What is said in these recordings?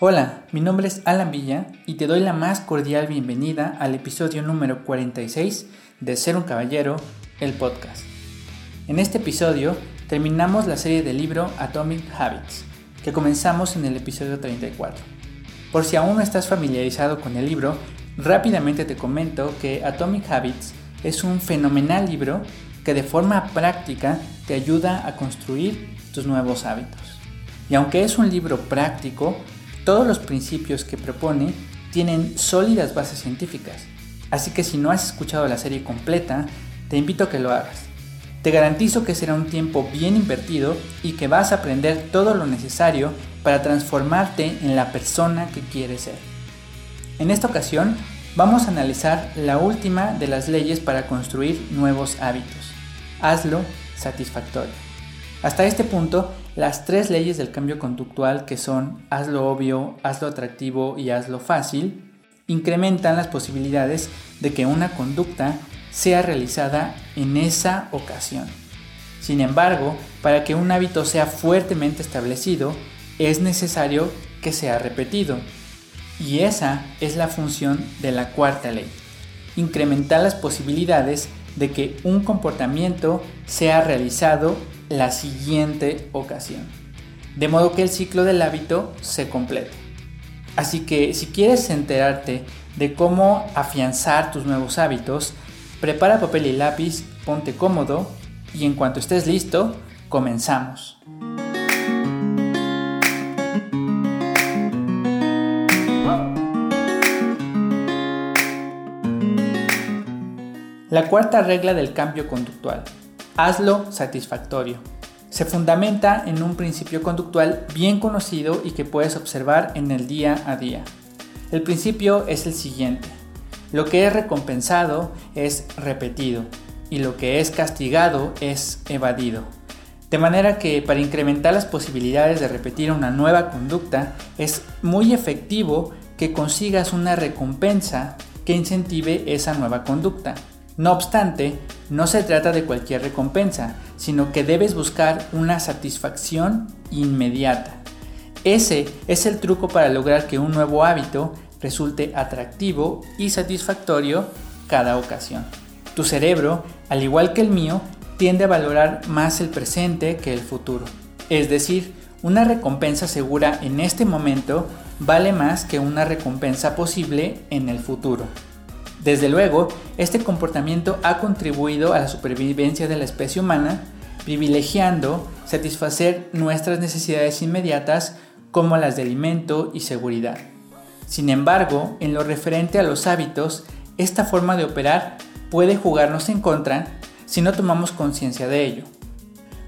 Hola, mi nombre es Alan Villa y te doy la más cordial bienvenida al episodio número 46 de Ser un Caballero, el podcast. En este episodio terminamos la serie del libro Atomic Habits, que comenzamos en el episodio 34. Por si aún no estás familiarizado con el libro, rápidamente te comento que Atomic Habits es un fenomenal libro que de forma práctica te ayuda a construir tus nuevos hábitos. Y aunque es un libro práctico, todos los principios que propone tienen sólidas bases científicas, así que si no has escuchado la serie completa, te invito a que lo hagas. Te garantizo que será un tiempo bien invertido y que vas a aprender todo lo necesario para transformarte en la persona que quieres ser. En esta ocasión vamos a analizar la última de las leyes para construir nuevos hábitos. Hazlo satisfactorio. Hasta este punto las tres leyes del cambio conductual que son hazlo obvio, hazlo atractivo y hazlo fácil, incrementan las posibilidades de que una conducta sea realizada en esa ocasión. Sin embargo, para que un hábito sea fuertemente establecido, es necesario que sea repetido. Y esa es la función de la cuarta ley. Incrementar las posibilidades de que un comportamiento sea realizado la siguiente ocasión. De modo que el ciclo del hábito se complete. Así que si quieres enterarte de cómo afianzar tus nuevos hábitos, prepara papel y lápiz, ponte cómodo y en cuanto estés listo, comenzamos. La cuarta regla del cambio conductual. Hazlo satisfactorio. Se fundamenta en un principio conductual bien conocido y que puedes observar en el día a día. El principio es el siguiente. Lo que es recompensado es repetido y lo que es castigado es evadido. De manera que para incrementar las posibilidades de repetir una nueva conducta es muy efectivo que consigas una recompensa que incentive esa nueva conducta. No obstante, no se trata de cualquier recompensa, sino que debes buscar una satisfacción inmediata. Ese es el truco para lograr que un nuevo hábito resulte atractivo y satisfactorio cada ocasión. Tu cerebro, al igual que el mío, tiende a valorar más el presente que el futuro. Es decir, una recompensa segura en este momento vale más que una recompensa posible en el futuro. Desde luego, este comportamiento ha contribuido a la supervivencia de la especie humana, privilegiando satisfacer nuestras necesidades inmediatas como las de alimento y seguridad. Sin embargo, en lo referente a los hábitos, esta forma de operar puede jugarnos en contra si no tomamos conciencia de ello.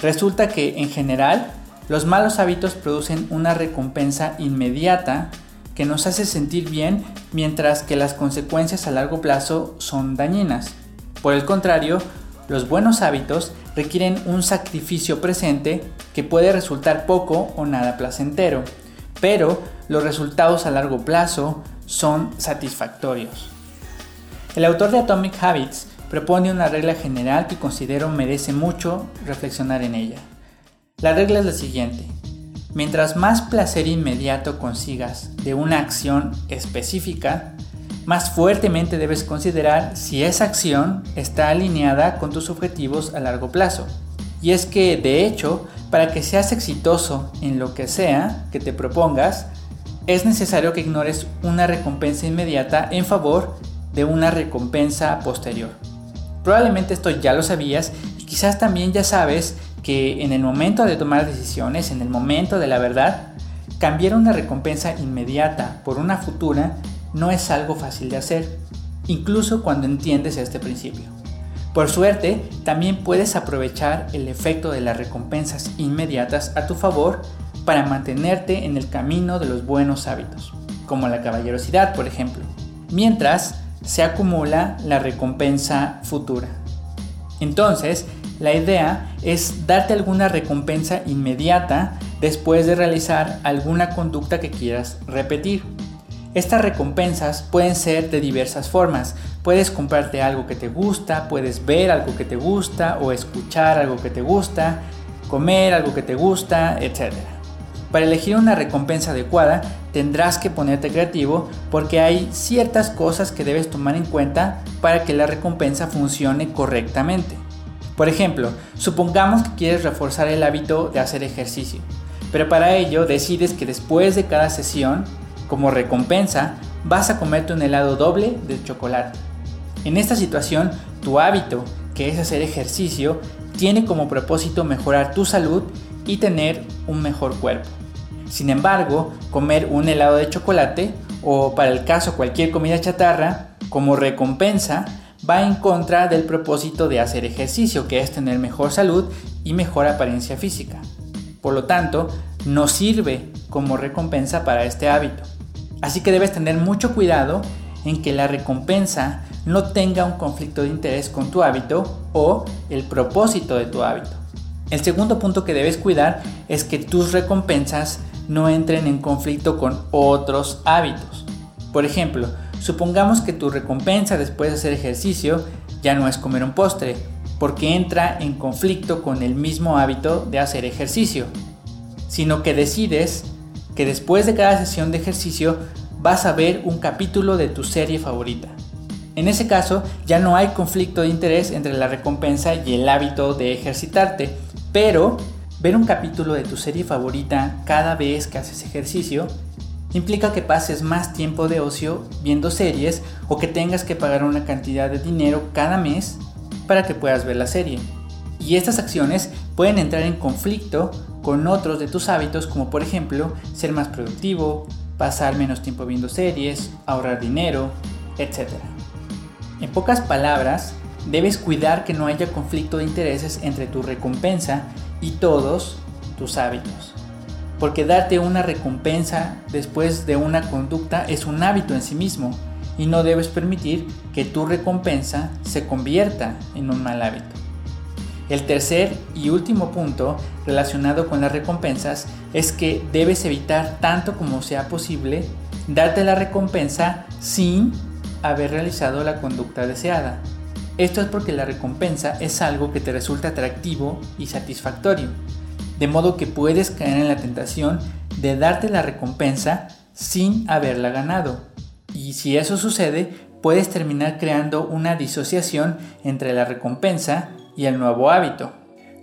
Resulta que, en general, los malos hábitos producen una recompensa inmediata que nos hace sentir bien mientras que las consecuencias a largo plazo son dañinas. Por el contrario, los buenos hábitos requieren un sacrificio presente que puede resultar poco o nada placentero, pero los resultados a largo plazo son satisfactorios. El autor de Atomic Habits propone una regla general que considero merece mucho reflexionar en ella. La regla es la siguiente. Mientras más placer inmediato consigas de una acción específica, más fuertemente debes considerar si esa acción está alineada con tus objetivos a largo plazo. Y es que, de hecho, para que seas exitoso en lo que sea que te propongas, es necesario que ignores una recompensa inmediata en favor de una recompensa posterior. Probablemente esto ya lo sabías y quizás también ya sabes que en el momento de tomar decisiones, en el momento de la verdad, cambiar una recompensa inmediata por una futura no es algo fácil de hacer, incluso cuando entiendes este principio. Por suerte, también puedes aprovechar el efecto de las recompensas inmediatas a tu favor para mantenerte en el camino de los buenos hábitos, como la caballerosidad, por ejemplo, mientras se acumula la recompensa futura. Entonces, la idea es darte alguna recompensa inmediata después de realizar alguna conducta que quieras repetir. Estas recompensas pueden ser de diversas formas. Puedes comprarte algo que te gusta, puedes ver algo que te gusta o escuchar algo que te gusta, comer algo que te gusta, etc. para elegir una recompensa adecuada tendrás que ponerte creativo porque hay ciertas cosas que debes tomar en cuenta para que la recompensa funcione correctamente. Por ejemplo, supongamos que quieres reforzar el hábito de hacer ejercicio, pero para ello decides que después de cada sesión, como recompensa, vas a comerte un helado doble de chocolate. En esta situación, tu hábito, que es hacer ejercicio, tiene como propósito mejorar tu salud y tener un mejor cuerpo. Sin embargo, comer un helado de chocolate o para el caso cualquier comida chatarra como recompensa va en contra del propósito de hacer ejercicio, que es tener mejor salud y mejor apariencia física. Por lo tanto, no sirve como recompensa para este hábito. Así que debes tener mucho cuidado en que la recompensa no tenga un conflicto de interés con tu hábito o el propósito de tu hábito. El segundo punto que debes cuidar es que tus recompensas no entren en conflicto con otros hábitos. Por ejemplo, supongamos que tu recompensa después de hacer ejercicio ya no es comer un postre, porque entra en conflicto con el mismo hábito de hacer ejercicio, sino que decides que después de cada sesión de ejercicio vas a ver un capítulo de tu serie favorita. En ese caso ya no hay conflicto de interés entre la recompensa y el hábito de ejercitarte, pero ver un capítulo de tu serie favorita cada vez que haces ejercicio implica que pases más tiempo de ocio viendo series o que tengas que pagar una cantidad de dinero cada mes para que puedas ver la serie. Y estas acciones pueden entrar en conflicto con otros de tus hábitos como por ejemplo ser más productivo, pasar menos tiempo viendo series, ahorrar dinero, etc. En pocas palabras, debes cuidar que no haya conflicto de intereses entre tu recompensa y todos tus hábitos. Porque darte una recompensa después de una conducta es un hábito en sí mismo y no debes permitir que tu recompensa se convierta en un mal hábito. El tercer y último punto relacionado con las recompensas es que debes evitar tanto como sea posible darte la recompensa sin haber realizado la conducta deseada. Esto es porque la recompensa es algo que te resulta atractivo y satisfactorio, de modo que puedes caer en la tentación de darte la recompensa sin haberla ganado. Y si eso sucede, puedes terminar creando una disociación entre la recompensa y el nuevo hábito.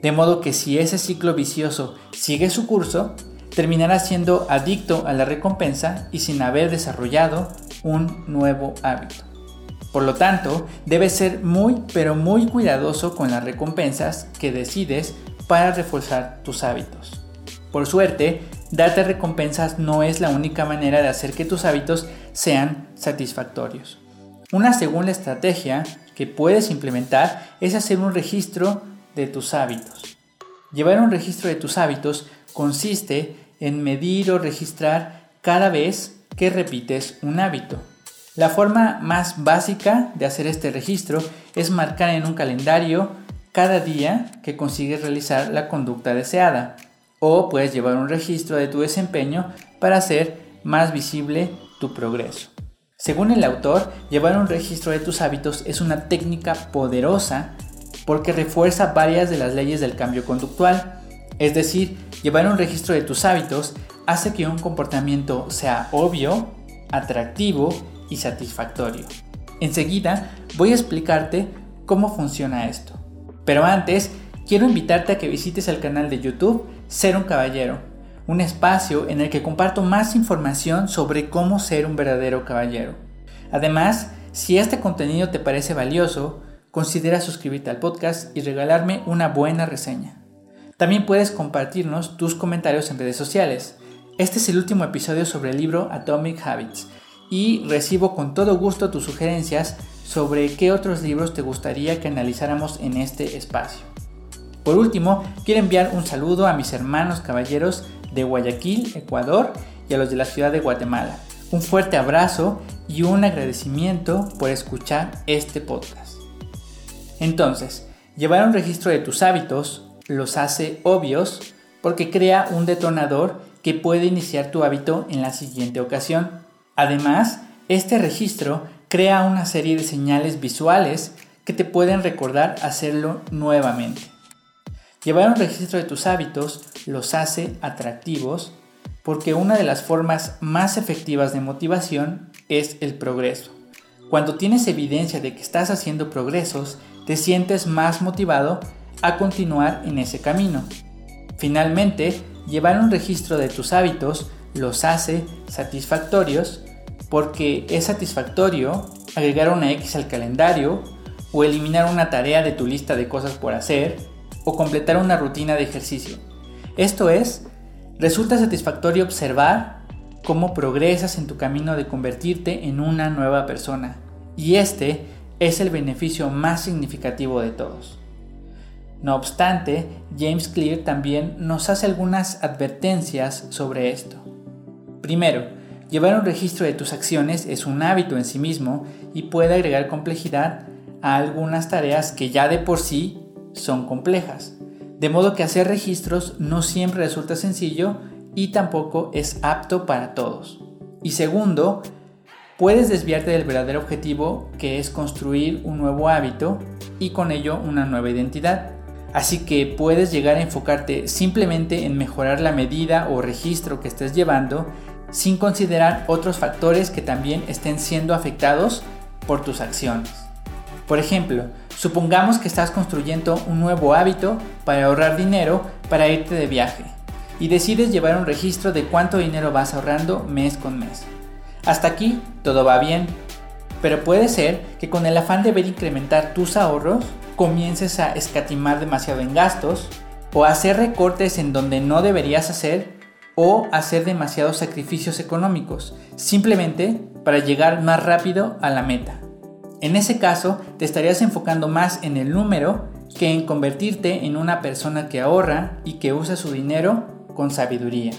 De modo que si ese ciclo vicioso sigue su curso, terminarás siendo adicto a la recompensa y sin haber desarrollado un nuevo hábito. Por lo tanto, debes ser muy pero muy cuidadoso con las recompensas que decides para reforzar tus hábitos. Por suerte, darte recompensas no es la única manera de hacer que tus hábitos sean satisfactorios. Una segunda estrategia que puedes implementar es hacer un registro de tus hábitos. Llevar un registro de tus hábitos consiste en medir o registrar cada vez que repites un hábito. La forma más básica de hacer este registro es marcar en un calendario cada día que consigues realizar la conducta deseada. O puedes llevar un registro de tu desempeño para hacer más visible tu progreso. Según el autor, llevar un registro de tus hábitos es una técnica poderosa porque refuerza varias de las leyes del cambio conductual. Es decir, llevar un registro de tus hábitos hace que un comportamiento sea obvio, atractivo y satisfactorio. Enseguida voy a explicarte cómo funciona esto. Pero antes, quiero invitarte a que visites el canal de YouTube Ser un Caballero, un espacio en el que comparto más información sobre cómo ser un verdadero caballero. Además, si este contenido te parece valioso, considera suscribirte al podcast y regalarme una buena reseña. También puedes compartirnos tus comentarios en redes sociales. Este es el último episodio sobre el libro Atomic Habits y recibo con todo gusto tus sugerencias sobre qué otros libros te gustaría que analizáramos en este espacio. Por último, quiero enviar un saludo a mis hermanos caballeros de Guayaquil, Ecuador y a los de la ciudad de Guatemala. Un fuerte abrazo y un agradecimiento por escuchar este podcast. Entonces, llevar un registro de tus hábitos los hace obvios porque crea un detonador que puede iniciar tu hábito en la siguiente ocasión Además, este registro crea una serie de señales visuales que te pueden recordar hacerlo nuevamente. Llevar un registro de tus hábitos los hace atractivos porque una de las formas más efectivas de motivación es el progreso. Cuando tienes evidencia de que estás haciendo progresos, te sientes más motivado a continuar en ese camino. Finalmente, llevar un registro de tus hábitos los hace satisfactorios porque es satisfactorio agregar una X al calendario o eliminar una tarea de tu lista de cosas por hacer o completar una rutina de ejercicio. Esto es, resulta satisfactorio observar cómo progresas en tu camino de convertirte en una nueva persona. Y este es el beneficio más significativo de todos. No obstante, James Clear también nos hace algunas advertencias sobre esto. Primero, llevar un registro de tus acciones es un hábito en sí mismo y puede agregar complejidad a algunas tareas que ya de por sí son complejas. De modo que hacer registros no siempre resulta sencillo y tampoco es apto para todos. Y segundo, puedes desviarte del verdadero objetivo que es construir un nuevo hábito y con ello una nueva identidad. Así que puedes llegar a enfocarte simplemente en mejorar la medida o registro que estés llevando sin considerar otros factores que también estén siendo afectados por tus acciones. Por ejemplo, supongamos que estás construyendo un nuevo hábito para ahorrar dinero para irte de viaje y decides llevar un registro de cuánto dinero vas ahorrando mes con mes. Hasta aquí todo va bien, pero puede ser que con el afán de ver incrementar tus ahorros comiences a escatimar demasiado en gastos o hacer recortes en donde no deberías hacer o hacer demasiados sacrificios económicos, simplemente para llegar más rápido a la meta. En ese caso, te estarías enfocando más en el número que en convertirte en una persona que ahorra y que usa su dinero con sabiduría.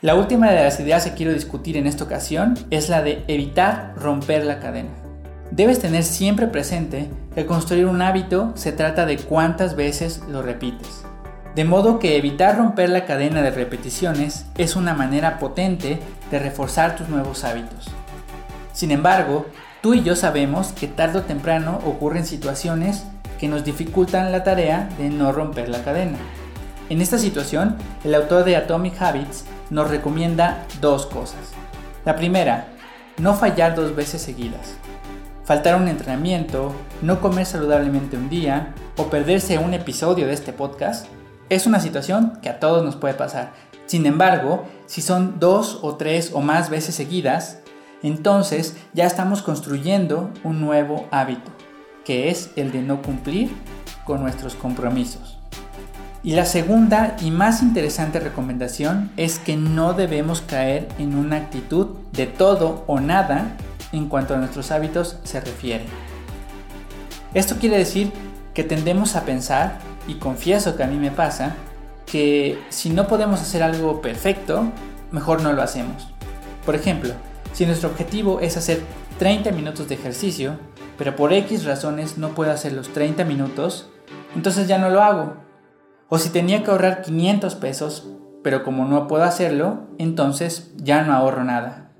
La última de las ideas que quiero discutir en esta ocasión es la de evitar romper la cadena. Debes tener siempre presente que construir un hábito se trata de cuántas veces lo repites. De modo que evitar romper la cadena de repeticiones es una manera potente de reforzar tus nuevos hábitos. Sin embargo, tú y yo sabemos que tarde o temprano ocurren situaciones que nos dificultan la tarea de no romper la cadena. En esta situación, el autor de Atomic Habits nos recomienda dos cosas. La primera, no fallar dos veces seguidas. Faltar un entrenamiento, no comer saludablemente un día o perderse un episodio de este podcast es una situación que a todos nos puede pasar. Sin embargo, si son dos o tres o más veces seguidas, entonces ya estamos construyendo un nuevo hábito, que es el de no cumplir con nuestros compromisos. Y la segunda y más interesante recomendación es que no debemos caer en una actitud de todo o nada en cuanto a nuestros hábitos se refiere. Esto quiere decir que tendemos a pensar, y confieso que a mí me pasa, que si no podemos hacer algo perfecto, mejor no lo hacemos. Por ejemplo, si nuestro objetivo es hacer 30 minutos de ejercicio, pero por X razones no puedo hacer los 30 minutos, entonces ya no lo hago o si tenía que ahorrar 500 pesos, pero como no puedo hacerlo, entonces ya no ahorro nada.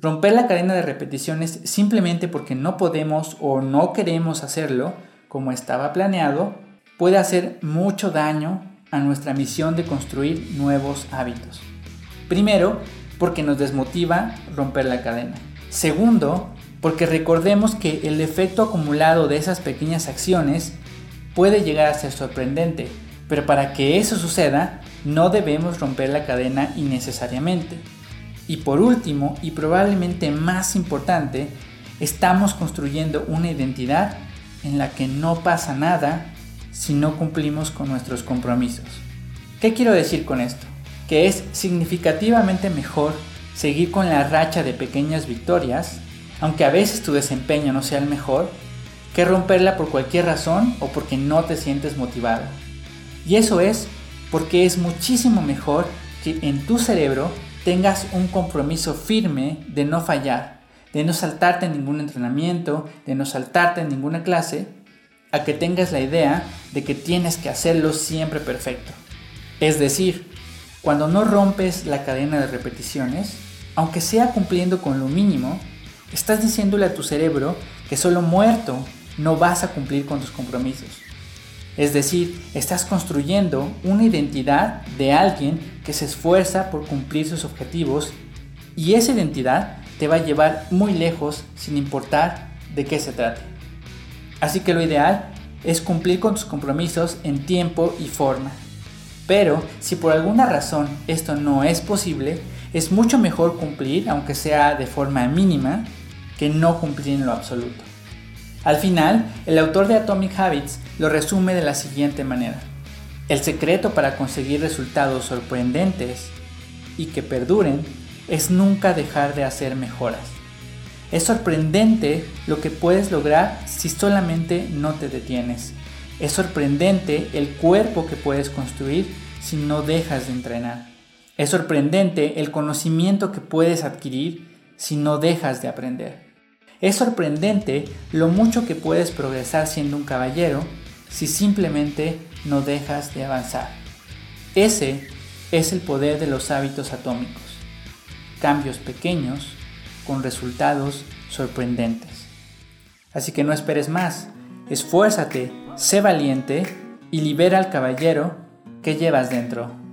Romper la cadena de repeticiones simplemente porque no podemos o no queremos hacerlo como estaba planeado puede hacer mucho daño a nuestra misión de construir nuevos hábitos. Primero, porque nos desmotiva romper la cadena. Segundo, porque recordemos que el efecto acumulado de esas pequeñas acciones puede llegar a ser sorprendente pero para que eso suceda, no debemos romper la cadena innecesariamente. Y por último, y probablemente más importante, estamos construyendo una identidad en la que no pasa nada si no cumplimos con nuestros compromisos. ¿Qué quiero decir con esto? Que es significativamente mejor seguir con la racha de pequeñas victorias, aunque a veces tu desempeño no sea el mejor, que romperla por cualquier razón o porque no te sientes motivado. Y eso es porque es muchísimo mejor que en tu cerebro tengas un compromiso firme de no fallar, de no saltarte en ningún entrenamiento, de no saltarte en ninguna clase, a que tengas la idea de que tienes que hacerlo siempre perfecto. Es decir, cuando no rompes la cadena de repeticiones, aunque sea cumpliendo con lo mínimo, estás diciéndole a tu cerebro que solo muerto no vas a cumplir con tus compromisos. Es decir, estás construyendo una identidad de alguien que se esfuerza por cumplir sus objetivos y esa identidad te va a llevar muy lejos sin importar de qué se trate. Así que lo ideal es cumplir con tus compromisos en tiempo y forma. Pero si por alguna razón esto no es posible, es mucho mejor cumplir, aunque sea de forma mínima, que no cumplir en lo absoluto. Al final, el autor de Atomic Habits lo resume de la siguiente manera. El secreto para conseguir resultados sorprendentes y que perduren es nunca dejar de hacer mejoras. Es sorprendente lo que puedes lograr si solamente no te detienes. Es sorprendente el cuerpo que puedes construir si no dejas de entrenar. Es sorprendente el conocimiento que puedes adquirir si no dejas de aprender. Es sorprendente lo mucho que puedes progresar siendo un caballero si simplemente no dejas de avanzar. Ese es el poder de los hábitos atómicos. Cambios pequeños con resultados sorprendentes. Así que no esperes más, esfuérzate, sé valiente y libera al caballero que llevas dentro.